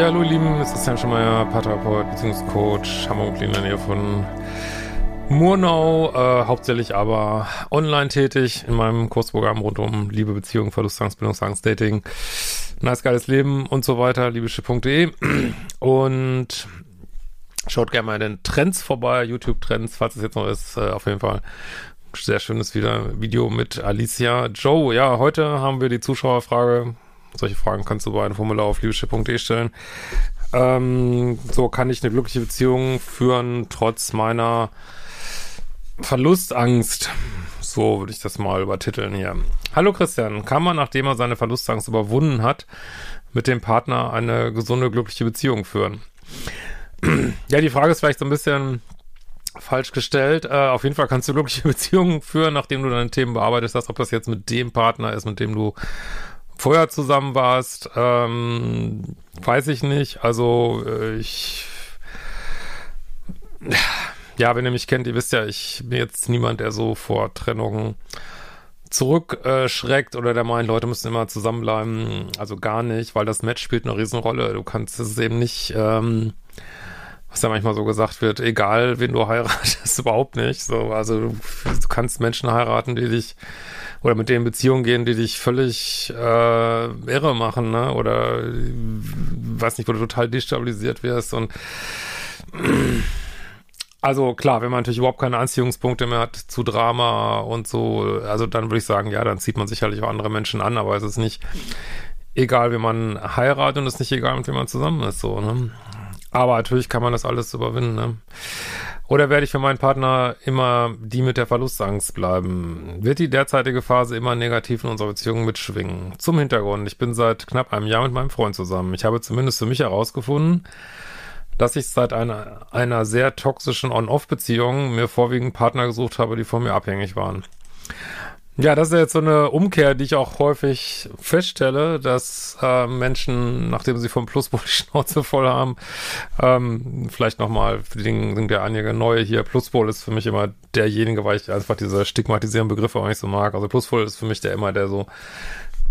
Ja, hallo ihr Lieben, es ist Jan Schemeier, Paartherapeut, Beziehungscoach, Hamburg in der Nähe von Murnau, äh, hauptsächlich aber online tätig in meinem Kursprogramm rund um Liebe, Beziehung, Verlustangst, Bindungsangst, Dating, nice, geiles Leben und so weiter, liebeschiff.de und schaut gerne mal in den Trends vorbei, YouTube-Trends, falls es jetzt noch ist, äh, auf jeden Fall sehr schönes Video mit Alicia Joe. Ja, heute haben wir die Zuschauerfrage solche Fragen kannst du bei einem Formular auf liebeschiff.de stellen. Ähm, so kann ich eine glückliche Beziehung führen, trotz meiner Verlustangst. So würde ich das mal übertiteln hier. Hallo Christian, kann man, nachdem er seine Verlustangst überwunden hat, mit dem Partner eine gesunde, glückliche Beziehung führen? ja, die Frage ist vielleicht so ein bisschen falsch gestellt. Äh, auf jeden Fall kannst du glückliche Beziehungen führen, nachdem du deine Themen bearbeitet hast, ob das jetzt mit dem Partner ist, mit dem du vorher zusammen warst, ähm, weiß ich nicht. Also äh, ich ja, wenn ihr mich kennt, ihr wisst ja, ich bin jetzt niemand, der so vor Trennungen zurückschreckt äh, oder der meint, Leute müssen immer zusammenbleiben. Also gar nicht, weil das Match spielt eine Riesenrolle. Du kannst es eben nicht, ähm, was ja manchmal so gesagt wird, egal wen du heiratest, überhaupt nicht. So, also du, du kannst Menschen heiraten, die dich oder mit denen Beziehungen gehen, die dich völlig äh, irre machen, ne? Oder weiß nicht, wo du total destabilisiert wirst und also klar, wenn man natürlich überhaupt keine Anziehungspunkte mehr hat zu Drama und so, also dann würde ich sagen, ja, dann zieht man sicherlich auch andere Menschen an, aber es ist nicht egal, wie man heiratet und es ist nicht egal, mit wem man zusammen ist, so, ne? Aber natürlich kann man das alles überwinden, ne? Oder werde ich für meinen Partner immer die mit der Verlustangst bleiben? Wird die derzeitige Phase immer negativ in unserer Beziehung mitschwingen? Zum Hintergrund, ich bin seit knapp einem Jahr mit meinem Freund zusammen. Ich habe zumindest für mich herausgefunden, dass ich seit einer, einer sehr toxischen On-Off-Beziehung mir vorwiegend Partner gesucht habe, die von mir abhängig waren. Ja, das ist jetzt so eine Umkehr, die ich auch häufig feststelle, dass äh, Menschen, nachdem sie vom Pluspol die Schnauze voll haben, ähm, vielleicht nochmal, für den sind ja einige neue hier, Pluspol ist für mich immer derjenige, weil ich einfach diese stigmatisierenden Begriffe auch nicht so mag. Also Pluspol ist für mich der immer, der so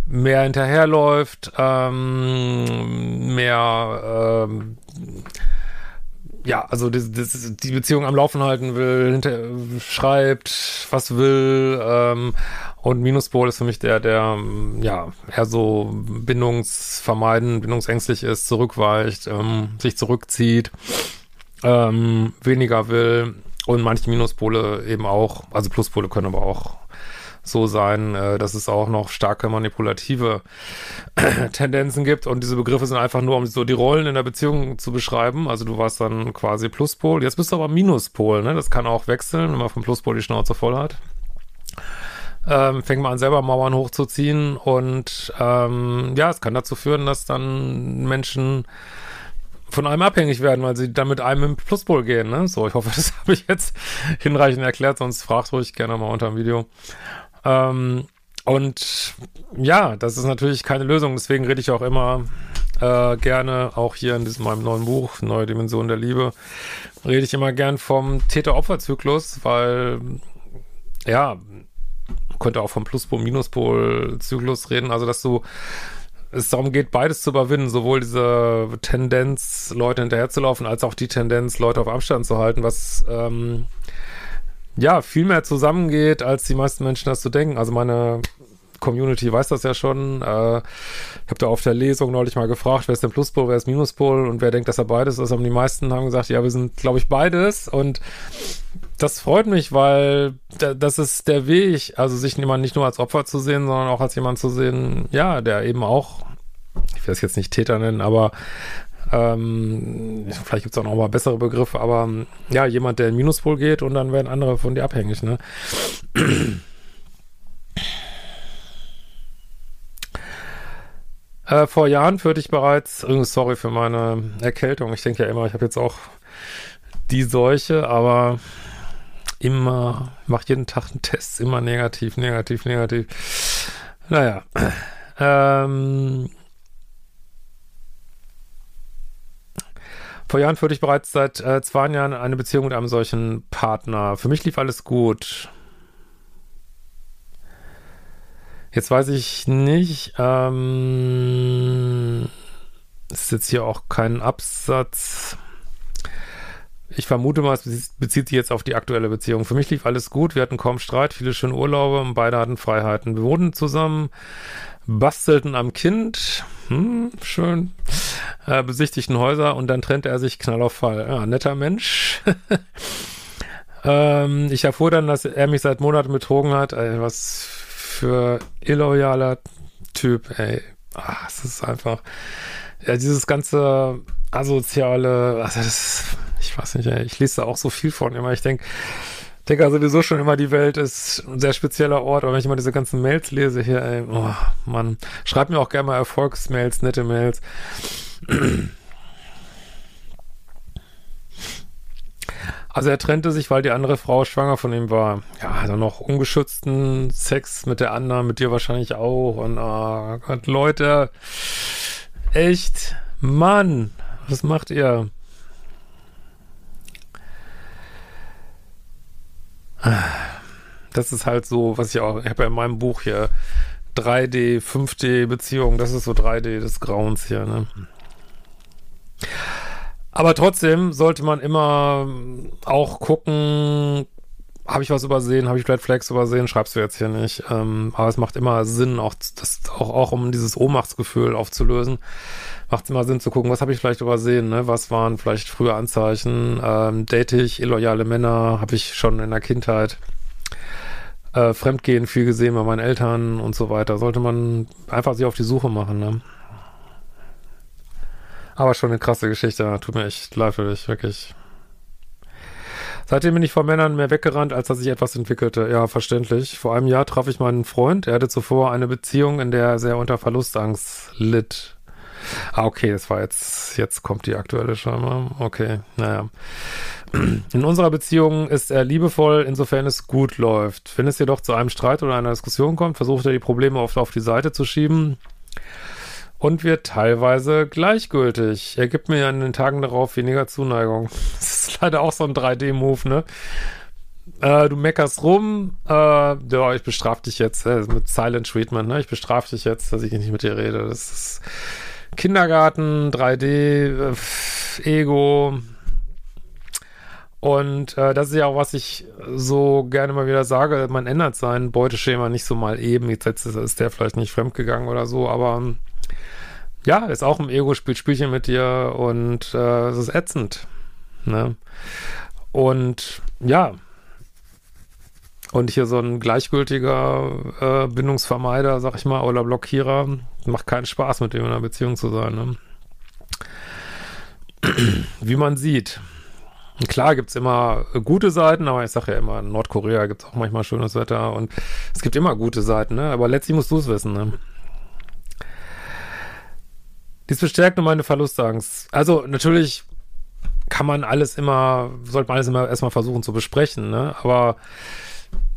mehr hinterherläuft, ähm, mehr ähm, ja, also das, das, die Beziehung am Laufen halten will, hinter, schreibt, was will, ähm, und Minuspol ist für mich der, der, ja, eher so bindungsvermeiden, bindungsängstlich ist, zurückweicht, ähm, sich zurückzieht, ähm, weniger will. Und manche Minuspole eben auch, also Pluspole können aber auch so sein, äh, dass es auch noch starke manipulative Tendenzen gibt. Und diese Begriffe sind einfach nur, um so die Rollen in der Beziehung zu beschreiben. Also du warst dann quasi Pluspol. Jetzt bist du aber Minuspol, ne? Das kann auch wechseln, wenn man vom Pluspol die Schnauze voll hat. Ähm, fängt man an, selber Mauern hochzuziehen. Und ähm, ja, es kann dazu führen, dass dann Menschen von einem abhängig werden, weil sie dann mit einem im Pluspol gehen. Ne? So, ich hoffe, das habe ich jetzt hinreichend erklärt, sonst fragt ruhig gerne mal unter dem Video. Ähm, und ja, das ist natürlich keine Lösung. Deswegen rede ich auch immer äh, gerne, auch hier in diesem meinem neuen Buch, Neue Dimension der Liebe, rede ich immer gern vom Täter-Opfer-Zyklus, weil ja, könnte auch vom Pluspol-Minuspol-Zyklus reden, also dass du es darum geht, beides zu überwinden, sowohl diese Tendenz, Leute hinterherzulaufen, als auch die Tendenz, Leute auf Abstand zu halten, was ähm, ja, viel mehr zusammengeht, als die meisten Menschen das zu denken. Also meine Community weiß das ja schon. Äh, ich habe da auf der Lesung neulich mal gefragt, wer ist denn Pluspol, wer ist Minuspol und wer denkt, dass er beides ist. Und die meisten haben gesagt, ja, wir sind, glaube ich, beides. Und das freut mich, weil das ist der Weg, also sich jemand nicht nur als Opfer zu sehen, sondern auch als jemand zu sehen, ja, der eben auch, ich will es jetzt nicht Täter nennen, aber ähm, vielleicht gibt es auch noch mal bessere Begriffe, aber ja, jemand, der in Minuspol geht und dann werden andere von dir abhängig, ne? Äh, vor Jahren führte ich bereits, oh, sorry für meine Erkältung, ich denke ja immer, ich habe jetzt auch die Seuche, aber immer, mache jeden Tag einen Test, immer negativ, negativ, negativ. Naja, ähm, Vor Jahren führte ich bereits seit äh, zwei Jahren eine Beziehung mit einem solchen Partner. Für mich lief alles gut. Jetzt weiß ich nicht, ähm, ist jetzt hier auch kein Absatz. Ich vermute mal, es bezieht sich jetzt auf die aktuelle Beziehung. Für mich lief alles gut, wir hatten kaum Streit, viele schöne Urlaube und beide hatten Freiheiten. Wir wohnten zusammen, bastelten am Kind, hm, schön, äh, besichtigten Häuser und dann trennte er sich knall auf Fall. Ja, netter Mensch. ähm, ich erfuhr dann, dass er mich seit Monaten betrogen hat. Ey, was für illoyaler Typ, ey. Ach, es ist einfach, ja, dieses ganze asoziale, also das, ich weiß nicht, ey, ich lese da auch so viel von immer. Ich denke, denke also sowieso schon immer, die Welt ist ein sehr spezieller Ort, aber wenn ich immer diese ganzen Mails lese hier, ey, oh, Mann, schreibt mir auch gerne mal Erfolgsmails, nette Mails. Also er trennte sich, weil die andere Frau schwanger von ihm war. Ja, dann noch ungeschützten Sex mit der anderen, mit dir wahrscheinlich auch. Und oh Gott, Leute, echt, Mann, was macht ihr? Das ist halt so, was ich auch, ich habe ja in meinem Buch hier 3D, 5D Beziehung, das ist so 3D des Grauens hier, ne? Aber trotzdem sollte man immer auch gucken, habe ich was übersehen, habe ich Red Flags übersehen, schreibst du jetzt hier nicht. Ähm, aber es macht immer Sinn, auch, das, auch, auch um dieses Ohnmachtsgefühl aufzulösen, macht es immer Sinn zu gucken, was habe ich vielleicht übersehen, ne? Was waren vielleicht frühe Anzeichen? Ähm, date ich illoyale Männer, habe ich schon in der Kindheit äh, Fremdgehen viel gesehen bei meinen Eltern und so weiter. Sollte man einfach sich auf die Suche machen, ne? Aber schon eine krasse Geschichte. Tut mir echt leid für dich, wirklich. Seitdem bin ich vor Männern mehr weggerannt, als dass sich etwas entwickelte. Ja, verständlich. Vor einem Jahr traf ich meinen Freund. Er hatte zuvor eine Beziehung, in der er sehr unter Verlustangst litt. Ah, okay, das war jetzt, jetzt kommt die aktuelle scheinbar. Okay, naja. In unserer Beziehung ist er liebevoll, insofern es gut läuft. Wenn es jedoch zu einem Streit oder einer Diskussion kommt, versucht er die Probleme oft auf die Seite zu schieben und wird teilweise gleichgültig. Er gibt mir in den Tagen darauf weniger Zuneigung. Das ist leider auch so ein 3D-Move, ne? Äh, du meckerst rum, äh, ja, ich bestrafe dich jetzt äh, mit Silent Treatment, ne? Ich bestrafe dich jetzt, dass ich nicht mit dir rede. Das ist Kindergarten, 3D, äh, Ego. Und äh, das ist ja auch, was ich so gerne mal wieder sage, man ändert sein Beuteschema nicht so mal eben. Jetzt ist der vielleicht nicht fremdgegangen oder so, aber ja, ist auch im Ego, spielt Spielchen mit dir und äh, es ist ätzend. Ne? Und ja, und hier so ein gleichgültiger äh, Bindungsvermeider, sag ich mal, oder Blockierer, macht keinen Spaß, mit dem in einer Beziehung zu sein. Ne? Wie man sieht. Klar gibt's immer gute Seiten, aber ich sage ja immer, in Nordkorea gibt's auch manchmal schönes Wetter und es gibt immer gute Seiten, ne? Aber letztlich musst du es wissen, ne? Dies bestärkt nur meine Verlustangst. Also natürlich kann man alles immer, sollte man alles immer erstmal versuchen zu besprechen, ne? Aber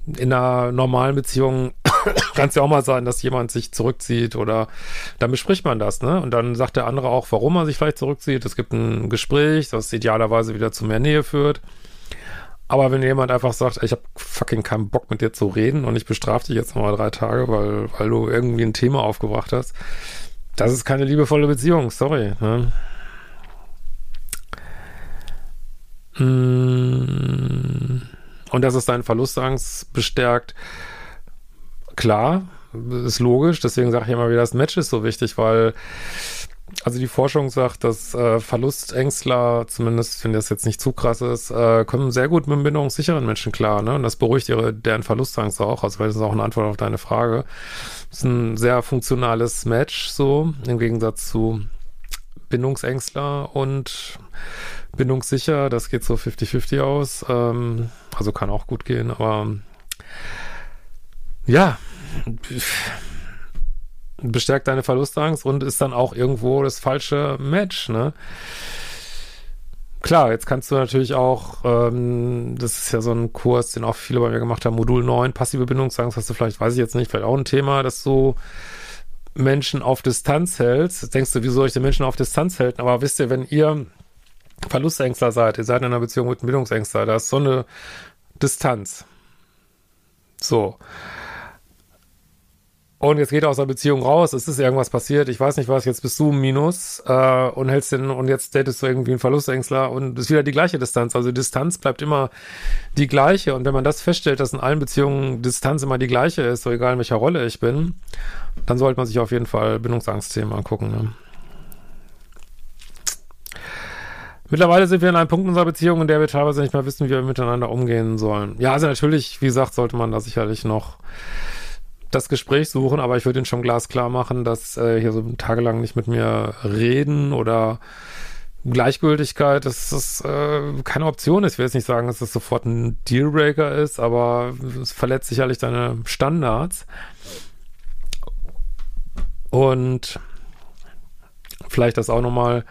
in einer normalen Beziehung kann es ja auch mal sein, dass jemand sich zurückzieht oder dann bespricht man das, ne? Und dann sagt der andere auch, warum er sich vielleicht zurückzieht. Es gibt ein Gespräch, das idealerweise wieder zu mehr Nähe führt. Aber wenn jemand einfach sagt, ich habe fucking keinen Bock mit dir zu reden und ich bestrafe dich jetzt nochmal drei Tage, weil, weil du irgendwie ein Thema aufgebracht hast, das ist keine liebevolle Beziehung, sorry. Ne? Mm. Und dass es deinen Verlustangst bestärkt, klar, ist logisch. Deswegen sage ich immer wieder, das Match ist so wichtig, weil also die Forschung sagt, dass äh, Verlustängstler, zumindest wenn das jetzt nicht zu krass ist, äh, kommen sehr gut mit bindungssicheren Menschen klar, ne? Und das beruhigt ihre, deren Verlustangst auch. Also das ist auch eine Antwort auf deine Frage. Das ist ein sehr funktionales Match, so, im Gegensatz zu Bindungsängstler und bindungssicher. Das geht so 50-50 aus. Ähm, also kann auch gut gehen, aber ja bestärkt deine Verlustangst und ist dann auch irgendwo das falsche Match, ne? Klar, jetzt kannst du natürlich auch, ähm, das ist ja so ein Kurs, den auch viele bei mir gemacht haben, Modul 9, passive Bindungsangst, hast du vielleicht, weiß ich jetzt nicht, vielleicht auch ein Thema, dass du Menschen auf Distanz hältst. denkst du, wieso soll ich den Menschen auf Distanz halten? Aber wisst ihr, wenn ihr Verlustängstler seid, ihr seid in einer Beziehung mit einem Bindungsängstler, da ist so eine Distanz. So. und jetzt geht er aus der Beziehung raus, es ist irgendwas passiert, ich weiß nicht was, jetzt bist du Minus äh, und hältst den und jetzt datest du irgendwie einen Verlustängstler und es ist wieder die gleiche Distanz. Also Distanz bleibt immer die gleiche und wenn man das feststellt, dass in allen Beziehungen Distanz immer die gleiche ist, so egal in welcher Rolle ich bin, dann sollte man sich auf jeden Fall Bindungsangstthemen angucken. Ne? Mittlerweile sind wir in einem Punkt unserer Beziehung, in der wir teilweise nicht mehr wissen, wie wir miteinander umgehen sollen. Ja, also natürlich, wie gesagt, sollte man da sicherlich noch das Gespräch suchen, aber ich würde ihn schon glasklar machen, dass äh, hier so tagelang nicht mit mir reden oder Gleichgültigkeit, dass das äh, keine Option ist. Ich will jetzt nicht sagen, dass das sofort ein Dealbreaker ist, aber es verletzt sicherlich deine Standards. Und vielleicht das auch nochmal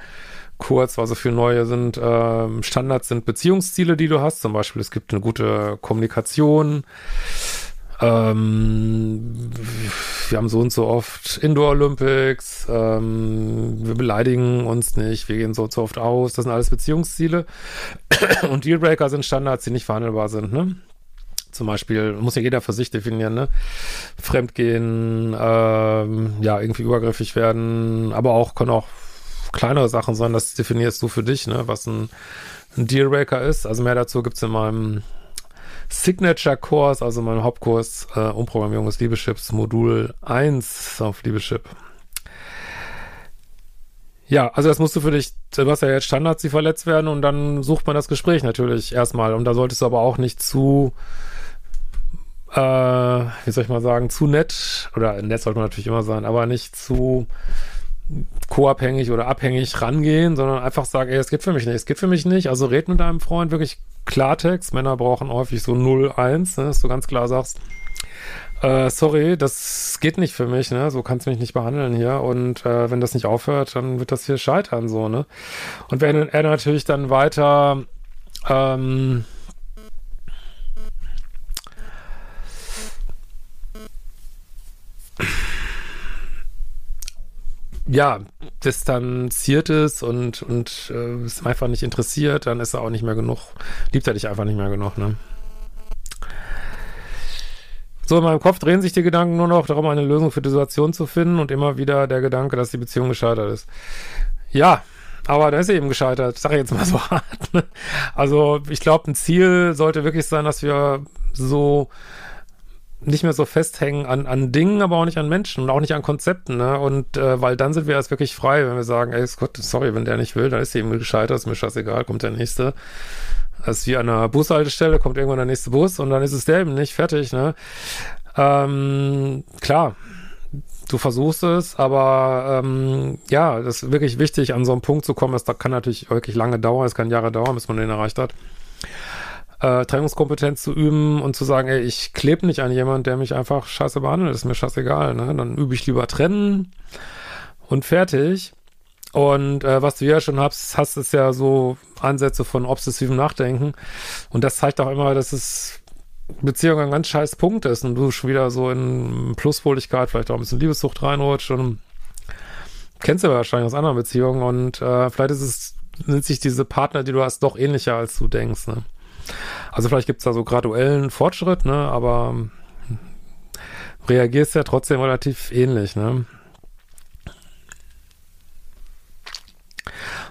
kurz, was so für neue sind. Äh, Standards sind Beziehungsziele, die du hast. Zum Beispiel, es gibt eine gute Kommunikation. Ähm, wir haben so und so oft Indoor Olympics. Ähm, wir beleidigen uns nicht. Wir gehen so und so oft aus. Das sind alles Beziehungsziele. und Dealbreaker sind Standards, die nicht verhandelbar sind. Ne? Zum Beispiel muss ja jeder für sich definieren, ne? Fremdgehen, ähm, ja, irgendwie übergriffig werden, aber auch können auch kleinere Sachen sein, das definierst du für dich, ne, was ein, ein Dealbreaker ist. Also mehr dazu gibt's in meinem Signature-Kurs, also meinem Hauptkurs äh, Umprogrammierung des Liebeschips, Modul 1 auf Liebeschip. Ja, also das musst du für dich, du hast ja jetzt Standards, die verletzt werden und dann sucht man das Gespräch natürlich erstmal und da solltest du aber auch nicht zu äh, wie soll ich mal sagen, zu nett, oder nett sollte man natürlich immer sein, aber nicht zu co-abhängig oder abhängig rangehen, sondern einfach sagen, ey, es geht für mich nicht, es geht für mich nicht. Also red mit deinem Freund wirklich Klartext. Männer brauchen häufig so 0-1, ne, dass du ganz klar sagst, äh, sorry, das geht nicht für mich, ne? So kannst du mich nicht behandeln hier. Und äh, wenn das nicht aufhört, dann wird das hier scheitern, so, ne? Und wenn er natürlich dann weiter ähm, ja, distanziert ist und, und äh, ist einfach nicht interessiert, dann ist er auch nicht mehr genug, liebt er dich einfach nicht mehr genug, ne? So, in meinem Kopf drehen sich die Gedanken nur noch darum, eine Lösung für die Situation zu finden und immer wieder der Gedanke, dass die Beziehung gescheitert ist. Ja, aber da ist er eben gescheitert, sag ich jetzt mal so hart. Ne? Also, ich glaube, ein Ziel sollte wirklich sein, dass wir so nicht mehr so festhängen an, an Dingen, aber auch nicht an Menschen und auch nicht an Konzepten, ne? Und äh, weil dann sind wir erst wirklich frei, wenn wir sagen, ey, Gott, sorry, wenn der nicht will, dann ist eben gescheitert, ist mir scheißegal, kommt der nächste. Das ist wie an einer Bushaltestelle, kommt irgendwann der nächste Bus und dann ist es der eben nicht fertig, ne? Ähm, klar, du versuchst es, aber ähm, ja, das ist wirklich wichtig, an so einen Punkt zu kommen. Das kann natürlich wirklich lange dauern, es kann Jahre dauern, bis man den erreicht hat äh, Trennungskompetenz zu üben und zu sagen, ey, ich klebe nicht an jemand, der mich einfach scheiße behandelt, ist mir scheißegal, ne? Dann übe ich lieber trennen und fertig. Und äh, was du ja schon hast, hast ist ja so Ansätze von obsessivem Nachdenken. Und das zeigt auch immer, dass es Beziehung ein ganz scheiß Punkt ist und du schon wieder so in Pluspoligkeit, vielleicht auch ein bisschen Liebessucht reinrutscht und kennst du wahrscheinlich aus anderen Beziehungen und äh, vielleicht ist es, sind sich diese Partner, die du hast, doch ähnlicher als du denkst. Ne? Also vielleicht gibt es da so graduellen Fortschritt, ne, aber reagierst ja trotzdem relativ ähnlich, ne.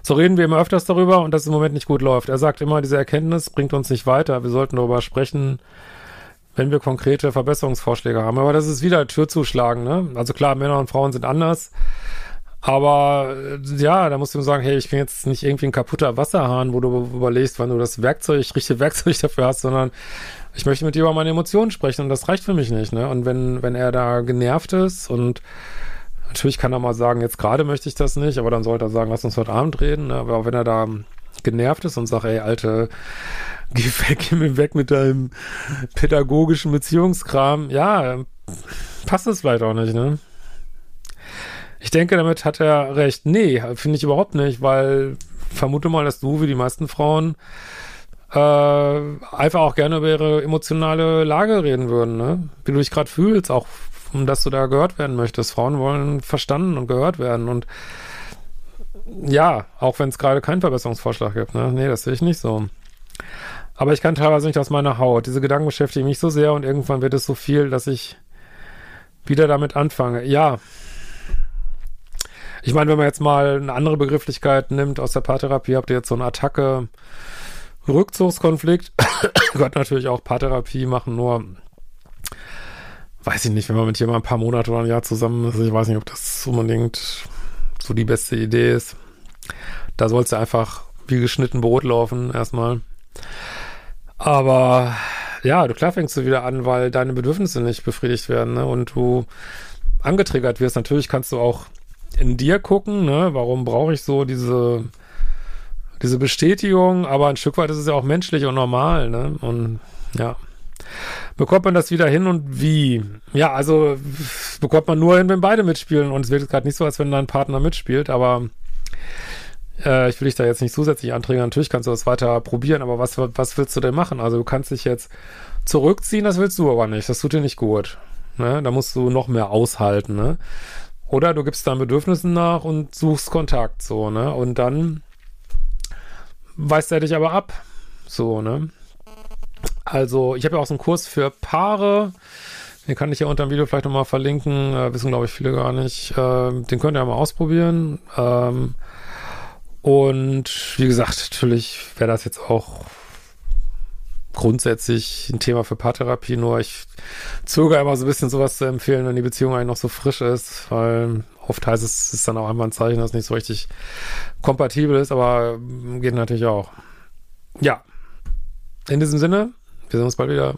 So reden wir immer öfters darüber und dass es im Moment nicht gut läuft. Er sagt immer, diese Erkenntnis bringt uns nicht weiter. Wir sollten darüber sprechen, wenn wir konkrete Verbesserungsvorschläge haben. Aber das ist wieder Tür zuschlagen, ne? Also klar, Männer und Frauen sind anders. Aber äh, ja, da musst du sagen, hey, ich bin jetzt nicht irgendwie ein kaputter Wasserhahn, wo du überlegst, wann du das Werkzeug, richtige Werkzeug dafür hast, sondern ich möchte mit dir über meine Emotionen sprechen und das reicht für mich nicht. Ne? Und wenn, wenn er da genervt ist und natürlich kann er mal sagen, jetzt gerade möchte ich das nicht, aber dann sollte er sagen, lass uns heute Abend reden. Ne? Aber wenn er da genervt ist und sagt, ey, Alte, geh weg, geh weg mit deinem pädagogischen Beziehungskram, ja, passt es vielleicht auch nicht, ne? Ich denke, damit hat er recht. Nee, finde ich überhaupt nicht, weil vermute mal, dass du, wie die meisten Frauen, äh, einfach auch gerne über ihre emotionale Lage reden würden, ne? Wie du dich gerade fühlst, auch um dass du da gehört werden möchtest. Frauen wollen verstanden und gehört werden und ja, auch wenn es gerade keinen Verbesserungsvorschlag gibt, ne? Nee, das sehe ich nicht so. Aber ich kann teilweise nicht aus meiner Haut. Diese Gedanken beschäftigen mich so sehr und irgendwann wird es so viel, dass ich wieder damit anfange. Ja. Ich meine, wenn man jetzt mal eine andere Begrifflichkeit nimmt aus der Paartherapie, habt ihr jetzt so eine Attacke, Rückzugskonflikt. Gott natürlich auch Paartherapie machen, nur weiß ich nicht, wenn man mit jemandem ein paar Monate oder ein Jahr zusammen ist, ich weiß nicht, ob das unbedingt so die beste Idee ist. Da sollst du einfach wie geschnitten Brot laufen, erstmal. Aber ja, du klar fängst du wieder an, weil deine Bedürfnisse nicht befriedigt werden, ne? Und du angetriggert wirst. Natürlich kannst du auch in dir gucken, ne? Warum brauche ich so diese, diese Bestätigung? Aber ein Stück weit ist es ja auch menschlich und normal, ne? Und ja. Bekommt man das wieder hin und wie? Ja, also bekommt man nur hin, wenn beide mitspielen. Und es wird gerade nicht so, als wenn dein Partner mitspielt, aber äh, ich will dich da jetzt nicht zusätzlich anträgen. Natürlich kannst du das weiter probieren, aber was, was willst du denn machen? Also du kannst dich jetzt zurückziehen, das willst du aber nicht. Das tut dir nicht gut. Ne? Da musst du noch mehr aushalten. Ne? Oder du gibst deinen Bedürfnissen nach und suchst Kontakt, so, ne? Und dann weist er dich aber ab. So, ne? Also, ich habe ja auch so einen Kurs für Paare. Den kann ich ja unter dem Video vielleicht nochmal verlinken. Äh, wissen, glaube ich, viele gar nicht. Ähm, den könnt ihr ja mal ausprobieren. Ähm, und wie gesagt, natürlich wäre das jetzt auch grundsätzlich ein Thema für Paartherapie, nur ich zögere immer so ein bisschen sowas zu empfehlen, wenn die Beziehung eigentlich noch so frisch ist, weil oft heißt es, es ist dann auch einmal ein Zeichen, dass es nicht so richtig kompatibel ist, aber geht natürlich auch. Ja, in diesem Sinne, wir sehen uns bald wieder.